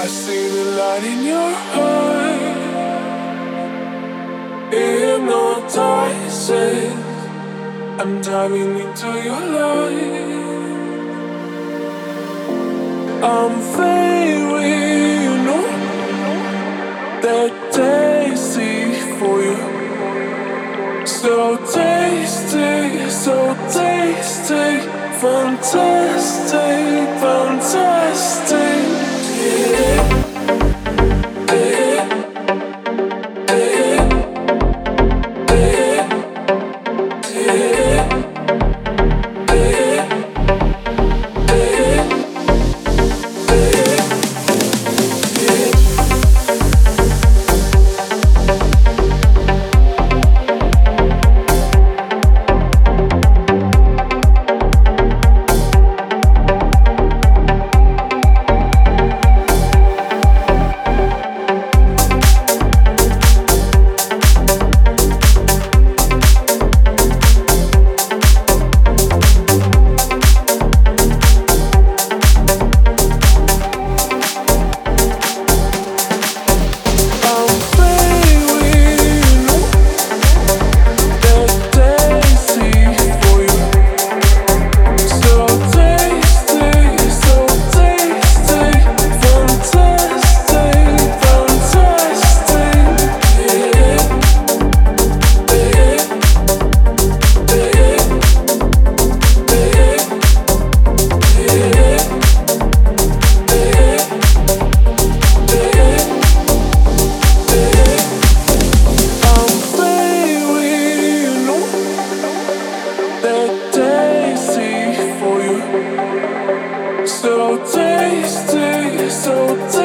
I see the light in your eyes. Hypnotizing. I'm diving into your life. I'm very, you know, that tasty for you. So tasty, so tasty, fantastic, fantastic you. so tasty, so tasty.